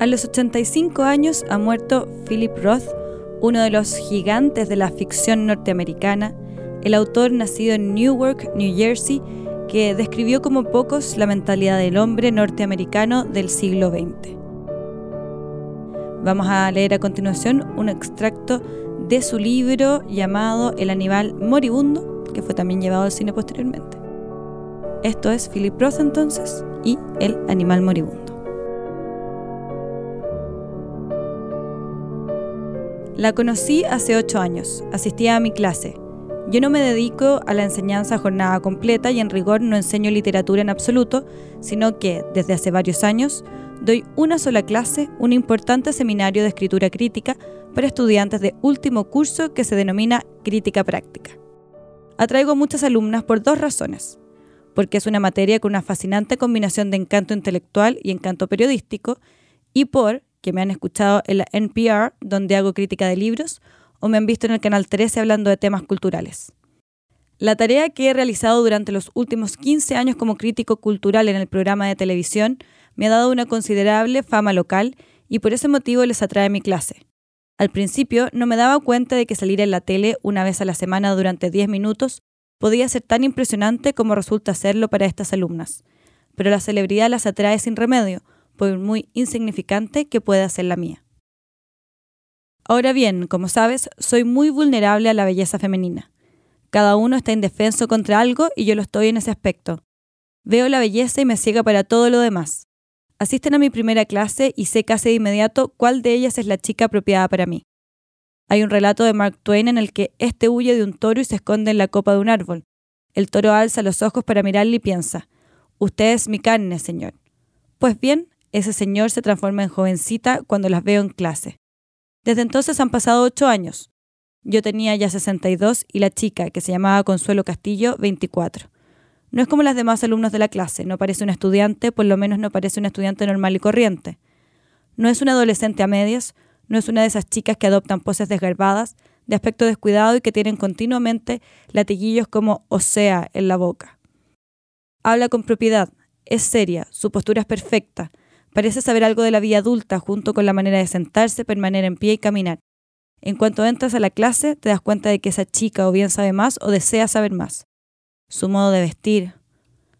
A los 85 años ha muerto Philip Roth, uno de los gigantes de la ficción norteamericana, el autor nacido en Newark, New Jersey, que describió como pocos la mentalidad del hombre norteamericano del siglo XX. Vamos a leer a continuación un extracto de su libro llamado El animal moribundo, que fue también llevado al cine posteriormente. Esto es Philip Roth entonces y El animal moribundo. La conocí hace ocho años, asistía a mi clase. Yo no me dedico a la enseñanza a jornada completa y en rigor no enseño literatura en absoluto, sino que, desde hace varios años, doy una sola clase, un importante seminario de escritura crítica para estudiantes de último curso que se denomina Crítica Práctica. Atraigo muchas alumnas por dos razones. Porque es una materia con una fascinante combinación de encanto intelectual y encanto periodístico, y por que me han escuchado en la NPR, donde hago crítica de libros, o me han visto en el Canal 13 hablando de temas culturales. La tarea que he realizado durante los últimos 15 años como crítico cultural en el programa de televisión me ha dado una considerable fama local y por ese motivo les atrae mi clase. Al principio no me daba cuenta de que salir en la tele una vez a la semana durante 10 minutos podía ser tan impresionante como resulta serlo para estas alumnas. Pero la celebridad las atrae sin remedio, muy insignificante que pueda ser la mía. Ahora bien, como sabes, soy muy vulnerable a la belleza femenina. Cada uno está indefenso contra algo y yo lo estoy en ese aspecto. Veo la belleza y me ciega para todo lo demás. Asisten a mi primera clase y sé casi de inmediato cuál de ellas es la chica apropiada para mí. Hay un relato de Mark Twain en el que éste huye de un toro y se esconde en la copa de un árbol. El toro alza los ojos para mirarle y piensa, Usted es mi carne, señor. Pues bien, ese señor se transforma en jovencita cuando las veo en clase. Desde entonces han pasado ocho años. Yo tenía ya 62 y la chica, que se llamaba Consuelo Castillo, 24. No es como las demás alumnos de la clase, no parece un estudiante, por lo menos no parece un estudiante normal y corriente. No es una adolescente a medias, no es una de esas chicas que adoptan poses desgarbadas, de aspecto descuidado y que tienen continuamente latiguillos como o sea en la boca. Habla con propiedad, es seria, su postura es perfecta, parece saber algo de la vida adulta junto con la manera de sentarse, permanecer en pie y caminar. En cuanto entras a la clase, te das cuenta de que esa chica o bien sabe más o desea saber más su modo de vestir.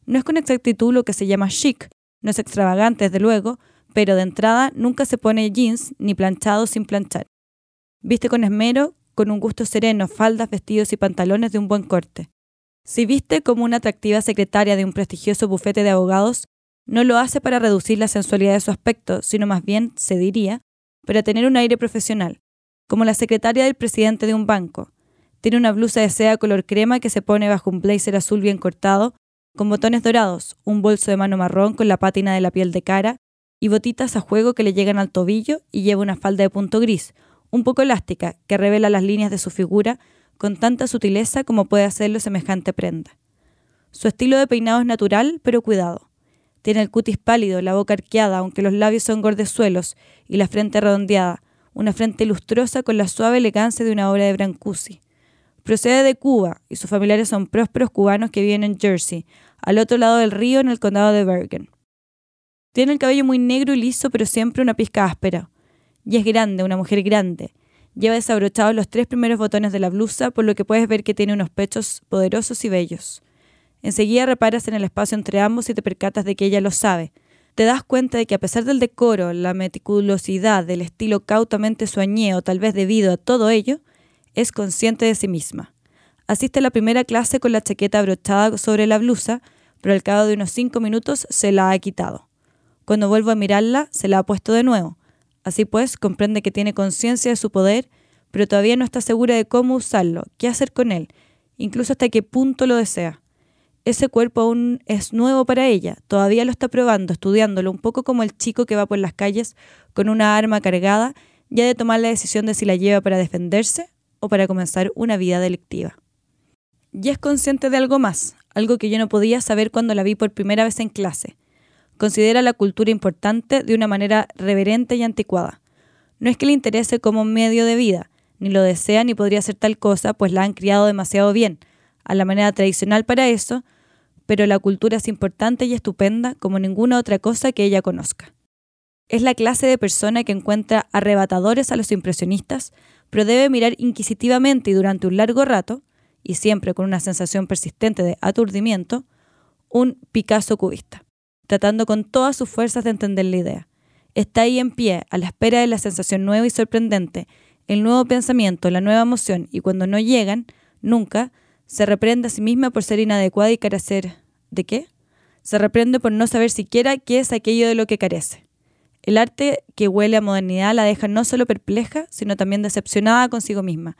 No es con exactitud lo que se llama chic, no es extravagante, desde luego, pero de entrada nunca se pone jeans ni planchado sin planchar. Viste con esmero, con un gusto sereno, faldas, vestidos y pantalones de un buen corte. Si viste como una atractiva secretaria de un prestigioso bufete de abogados, no lo hace para reducir la sensualidad de su aspecto, sino más bien, se diría, para tener un aire profesional, como la secretaria del presidente de un banco, tiene una blusa de seda color crema que se pone bajo un blazer azul bien cortado, con botones dorados, un bolso de mano marrón con la pátina de la piel de cara y botitas a juego que le llegan al tobillo y lleva una falda de punto gris, un poco elástica, que revela las líneas de su figura con tanta sutileza como puede hacerlo semejante prenda. Su estilo de peinado es natural, pero cuidado. Tiene el cutis pálido, la boca arqueada, aunque los labios son gordezuelos, y la frente redondeada, una frente lustrosa con la suave elegancia de una obra de Brancusi. Procede de Cuba y sus familiares son prósperos cubanos que viven en Jersey, al otro lado del río en el condado de Bergen. Tiene el cabello muy negro y liso, pero siempre una pizca áspera. Y es grande, una mujer grande. Lleva desabrochados los tres primeros botones de la blusa, por lo que puedes ver que tiene unos pechos poderosos y bellos. Enseguida reparas en el espacio entre ambos y te percatas de que ella lo sabe. Te das cuenta de que a pesar del decoro, la meticulosidad, del estilo cautamente sueñeo, tal vez debido a todo ello, es consciente de sí misma. Asiste a la primera clase con la chaqueta abrochada sobre la blusa, pero al cabo de unos cinco minutos se la ha quitado. Cuando vuelvo a mirarla, se la ha puesto de nuevo. Así pues, comprende que tiene conciencia de su poder, pero todavía no está segura de cómo usarlo, qué hacer con él, incluso hasta qué punto lo desea. Ese cuerpo aún es nuevo para ella, todavía lo está probando, estudiándolo, un poco como el chico que va por las calles con una arma cargada, ya de tomar la decisión de si la lleva para defenderse o para comenzar una vida delictiva. Y es consciente de algo más, algo que yo no podía saber cuando la vi por primera vez en clase. Considera la cultura importante de una manera reverente y anticuada. No es que le interese como medio de vida, ni lo desea ni podría hacer tal cosa, pues la han criado demasiado bien, a la manera tradicional para eso, pero la cultura es importante y estupenda como ninguna otra cosa que ella conozca. Es la clase de persona que encuentra arrebatadores a los impresionistas, pero debe mirar inquisitivamente y durante un largo rato, y siempre con una sensación persistente de aturdimiento, un Picasso cubista, tratando con todas sus fuerzas de entender la idea. Está ahí en pie, a la espera de la sensación nueva y sorprendente, el nuevo pensamiento, la nueva emoción, y cuando no llegan, nunca, se reprende a sí misma por ser inadecuada y carecer. ¿De qué? Se reprende por no saber siquiera qué es aquello de lo que carece. El arte que huele a modernidad la deja no solo perpleja, sino también decepcionada consigo misma.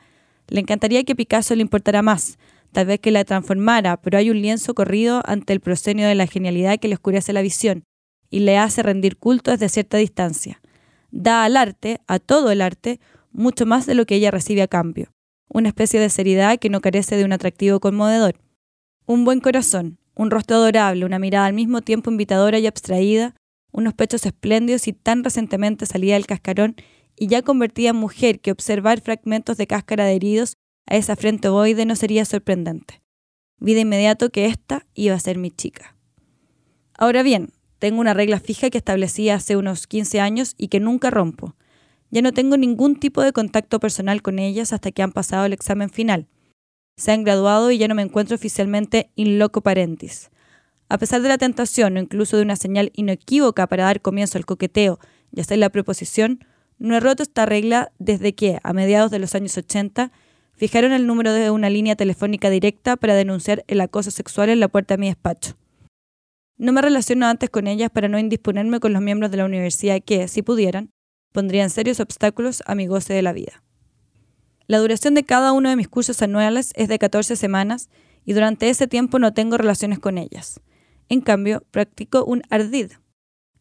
Le encantaría que Picasso le importara más, tal vez que la transformara, pero hay un lienzo corrido ante el proscenio de la genialidad que le oscurece la visión y le hace rendir culto desde cierta distancia. Da al arte, a todo el arte, mucho más de lo que ella recibe a cambio. Una especie de seriedad que no carece de un atractivo conmovedor. Un buen corazón, un rostro adorable, una mirada al mismo tiempo invitadora y abstraída, unos pechos espléndidos y tan recientemente salida del cascarón y ya convertida en mujer que observar fragmentos de cáscara de heridos a esa frente ovoide no sería sorprendente. Vi de inmediato que esta iba a ser mi chica. Ahora bien, tengo una regla fija que establecí hace unos 15 años y que nunca rompo. Ya no tengo ningún tipo de contacto personal con ellas hasta que han pasado el examen final. Se han graduado y ya no me encuentro oficialmente in loco parentis. A pesar de la tentación o incluso de una señal inequívoca para dar comienzo al coqueteo y hacer la proposición, no he roto esta regla desde que, a mediados de los años 80, fijaron el número de una línea telefónica directa para denunciar el acoso sexual en la puerta de mi despacho. No me relaciono antes con ellas para no indisponerme con los miembros de la universidad que, si pudieran, pondrían serios obstáculos a mi goce de la vida. La duración de cada uno de mis cursos anuales es de 14 semanas y durante ese tiempo no tengo relaciones con ellas. En cambio, practico un ardid.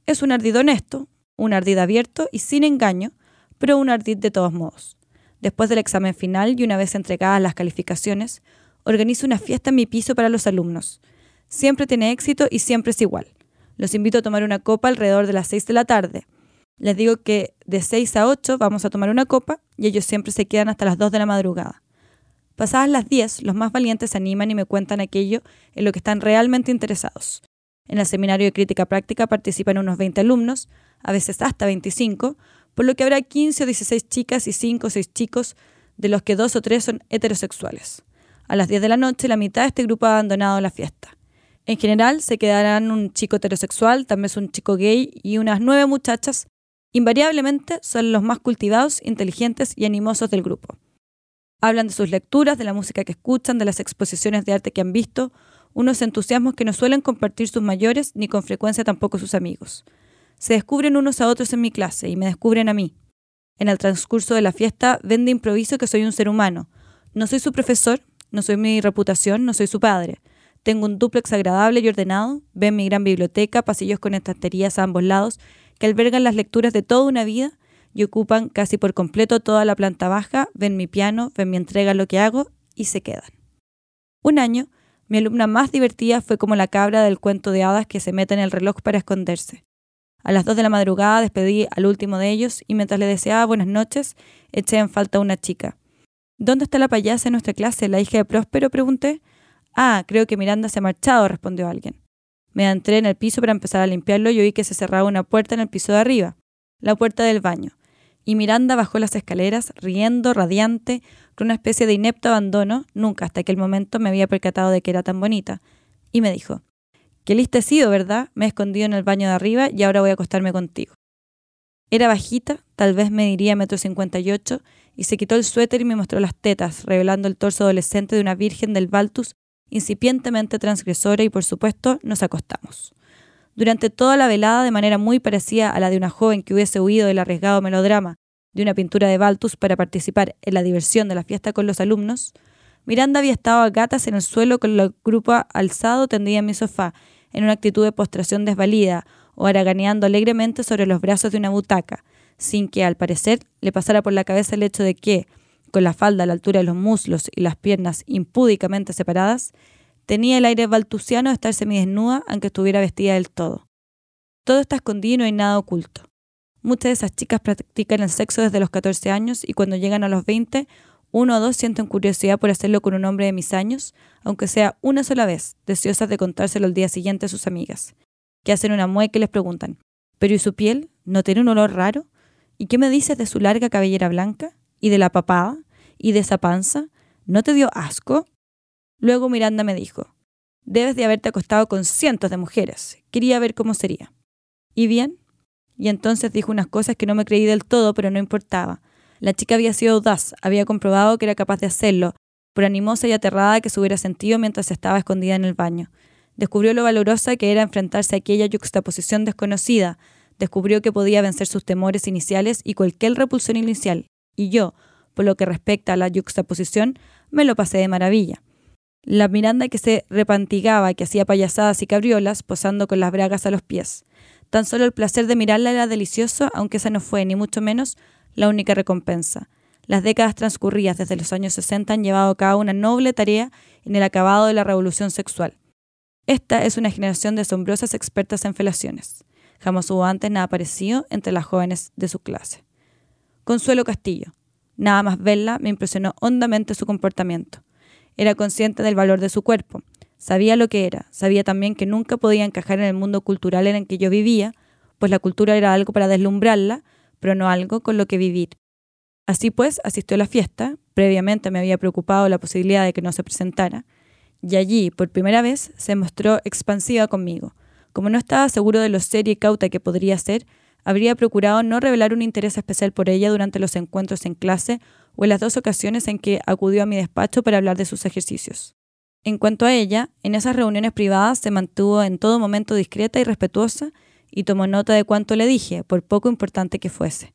Es un ardid honesto, un ardid abierto y sin engaño, pero un ardid de todos modos. Después del examen final y una vez entregadas las calificaciones, organizo una fiesta en mi piso para los alumnos. Siempre tiene éxito y siempre es igual. Los invito a tomar una copa alrededor de las 6 de la tarde. Les digo que de 6 a 8 vamos a tomar una copa y ellos siempre se quedan hasta las 2 de la madrugada. Pasadas las 10, los más valientes se animan y me cuentan aquello en lo que están realmente interesados. En el seminario de crítica práctica participan unos 20 alumnos, a veces hasta 25, por lo que habrá 15 o 16 chicas y 5 o 6 chicos, de los que dos o tres son heterosexuales. A las 10 de la noche, la mitad de este grupo ha abandonado la fiesta. En general, se quedarán un chico heterosexual, también un chico gay y unas nueve muchachas. Invariablemente son los más cultivados, inteligentes y animosos del grupo. Hablan de sus lecturas, de la música que escuchan, de las exposiciones de arte que han visto, unos entusiasmos que no suelen compartir sus mayores ni con frecuencia tampoco sus amigos. Se descubren unos a otros en mi clase y me descubren a mí. En el transcurso de la fiesta ven de improviso que soy un ser humano. No soy su profesor, no soy mi reputación, no soy su padre. Tengo un duplex agradable y ordenado, ven mi gran biblioteca, pasillos con estanterías a ambos lados, que albergan las lecturas de toda una vida y ocupan casi por completo toda la planta baja, ven mi piano, ven mi entrega lo que hago y se quedan. Un año, mi alumna más divertida fue como la cabra del cuento de hadas que se mete en el reloj para esconderse. A las dos de la madrugada despedí al último de ellos y mientras le deseaba buenas noches, eché en falta a una chica. ¿Dónde está la payasa en nuestra clase, la hija de Próspero? pregunté. Ah, creo que Miranda se ha marchado, respondió alguien. Me entré en el piso para empezar a limpiarlo y oí que se cerraba una puerta en el piso de arriba, la puerta del baño y Miranda bajó las escaleras, riendo, radiante, con una especie de inepto abandono, nunca hasta aquel momento me había percatado de que era tan bonita, y me dijo, Qué lista he sido, ¿verdad? Me he escondido en el baño de arriba y ahora voy a acostarme contigo. Era bajita, tal vez me diría metro cincuenta y ocho, y se quitó el suéter y me mostró las tetas, revelando el torso adolescente de una virgen del Baltus incipientemente transgresora y por supuesto nos acostamos. Durante toda la velada, de manera muy parecida a la de una joven que hubiese huido del arriesgado melodrama de una pintura de Baltus para participar en la diversión de la fiesta con los alumnos, Miranda había estado a gatas en el suelo con el grupo alzado tendida en mi sofá, en una actitud de postración desvalida o haraganeando alegremente sobre los brazos de una butaca, sin que, al parecer, le pasara por la cabeza el hecho de que, con la falda a la altura de los muslos y las piernas impúdicamente separadas, Tenía el aire baltusiano de estar semidesnuda, aunque estuviera vestida del todo. Todo está escondido y no hay nada oculto. Muchas de esas chicas practican el sexo desde los 14 años y cuando llegan a los 20, uno o dos sienten curiosidad por hacerlo con un hombre de mis años, aunque sea una sola vez, deseosas de contárselo al día siguiente a sus amigas, que hacen una mueca y les preguntan, ¿pero y su piel? ¿No tiene un olor raro? ¿Y qué me dices de su larga cabellera blanca? ¿Y de la papada? ¿Y de esa panza? ¿No te dio asco? Luego Miranda me dijo, debes de haberte acostado con cientos de mujeres. Quería ver cómo sería. ¿Y bien? Y entonces dijo unas cosas que no me creí del todo, pero no importaba. La chica había sido audaz, había comprobado que era capaz de hacerlo, por animosa y aterrada que se hubiera sentido mientras estaba escondida en el baño. Descubrió lo valorosa que era enfrentarse a aquella yuxtaposición desconocida, descubrió que podía vencer sus temores iniciales y cualquier repulsión inicial, y yo, por lo que respecta a la yuxtaposición, me lo pasé de maravilla. La Miranda que se repantigaba, que hacía payasadas y cabriolas, posando con las bragas a los pies. Tan solo el placer de mirarla era delicioso, aunque esa no fue, ni mucho menos, la única recompensa. Las décadas transcurridas desde los años 60 han llevado a cabo una noble tarea en el acabado de la revolución sexual. Esta es una generación de asombrosas expertas en felaciones. Jamás hubo antes nada parecido entre las jóvenes de su clase. Consuelo Castillo. Nada más verla me impresionó hondamente su comportamiento. Era consciente del valor de su cuerpo, sabía lo que era, sabía también que nunca podía encajar en el mundo cultural en el que yo vivía, pues la cultura era algo para deslumbrarla, pero no algo con lo que vivir. Así pues, asistió a la fiesta, previamente me había preocupado la posibilidad de que no se presentara, y allí, por primera vez, se mostró expansiva conmigo. Como no estaba seguro de lo seria y cauta que podría ser, habría procurado no revelar un interés especial por ella durante los encuentros en clase o en las dos ocasiones en que acudió a mi despacho para hablar de sus ejercicios. En cuanto a ella, en esas reuniones privadas se mantuvo en todo momento discreta y respetuosa y tomó nota de cuanto le dije, por poco importante que fuese.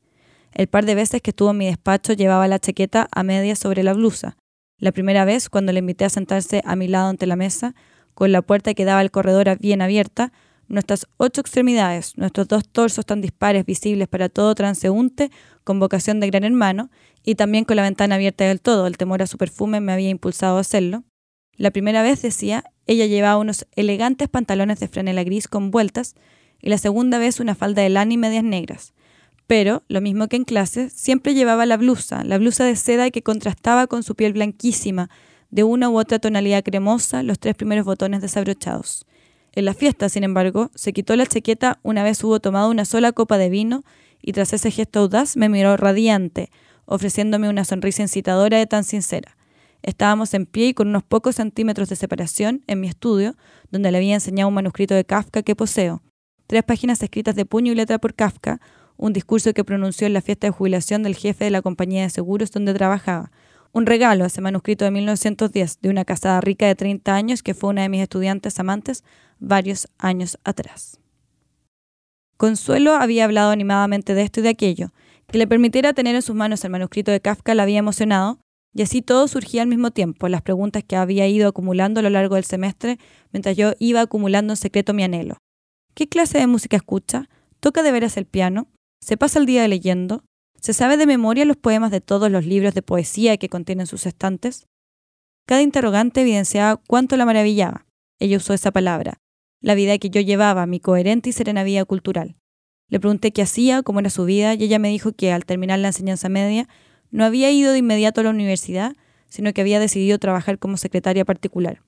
El par de veces que estuvo en mi despacho llevaba la chaqueta a medias sobre la blusa. La primera vez, cuando le invité a sentarse a mi lado ante la mesa, con la puerta que daba al corredor bien abierta, nuestras ocho extremidades, nuestros dos torsos tan dispares visibles para todo transeúnte, con vocación de gran hermano, y también con la ventana abierta del todo, el temor a su perfume me había impulsado a hacerlo. La primera vez, decía, ella llevaba unos elegantes pantalones de franela gris con vueltas, y la segunda vez una falda de lana y medias negras. Pero, lo mismo que en clase, siempre llevaba la blusa, la blusa de seda que contrastaba con su piel blanquísima, de una u otra tonalidad cremosa, los tres primeros botones desabrochados. En la fiesta, sin embargo, se quitó la chaqueta una vez hubo tomado una sola copa de vino y tras ese gesto audaz me miró radiante, ofreciéndome una sonrisa incitadora de tan sincera. Estábamos en pie y con unos pocos centímetros de separación en mi estudio, donde le había enseñado un manuscrito de Kafka que poseo. Tres páginas escritas de puño y letra por Kafka, un discurso que pronunció en la fiesta de jubilación del jefe de la compañía de seguros donde trabajaba, un regalo, ese manuscrito de 1910, de una casada rica de 30 años que fue una de mis estudiantes amantes varios años atrás. Consuelo había hablado animadamente de esto y de aquello. Que le permitiera tener en sus manos el manuscrito de Kafka la había emocionado, y así todo surgía al mismo tiempo, las preguntas que había ido acumulando a lo largo del semestre, mientras yo iba acumulando en secreto mi anhelo. ¿Qué clase de música escucha? ¿Toca de veras el piano? ¿Se pasa el día leyendo? ¿Se sabe de memoria los poemas de todos los libros de poesía que contienen sus estantes? Cada interrogante evidenciaba cuánto la maravillaba. Ella usó esa palabra. La vida que yo llevaba, mi coherente y serena vida cultural. Le pregunté qué hacía, cómo era su vida, y ella me dijo que al terminar la enseñanza media no había ido de inmediato a la universidad, sino que había decidido trabajar como secretaria particular.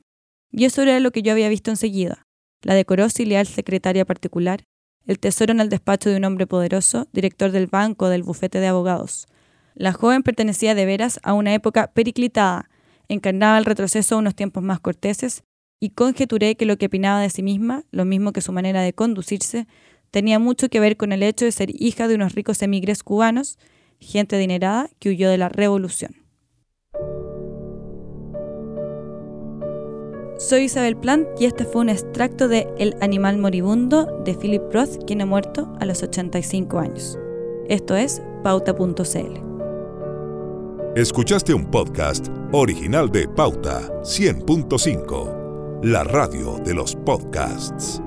Y eso era lo que yo había visto enseguida. La decorosa y leal secretaria particular, el tesoro en el despacho de un hombre poderoso, director del banco del bufete de abogados. La joven pertenecía de veras a una época periclitada, encarnaba el retroceso a unos tiempos más corteses, y conjeturé que lo que opinaba de sí misma, lo mismo que su manera de conducirse, tenía mucho que ver con el hecho de ser hija de unos ricos emigres cubanos, gente adinerada que huyó de la revolución. Soy Isabel Plant y este fue un extracto de El animal moribundo de Philip Roth, quien ha muerto a los 85 años. Esto es pauta.cl. Escuchaste un podcast original de Pauta 100.5, la radio de los podcasts.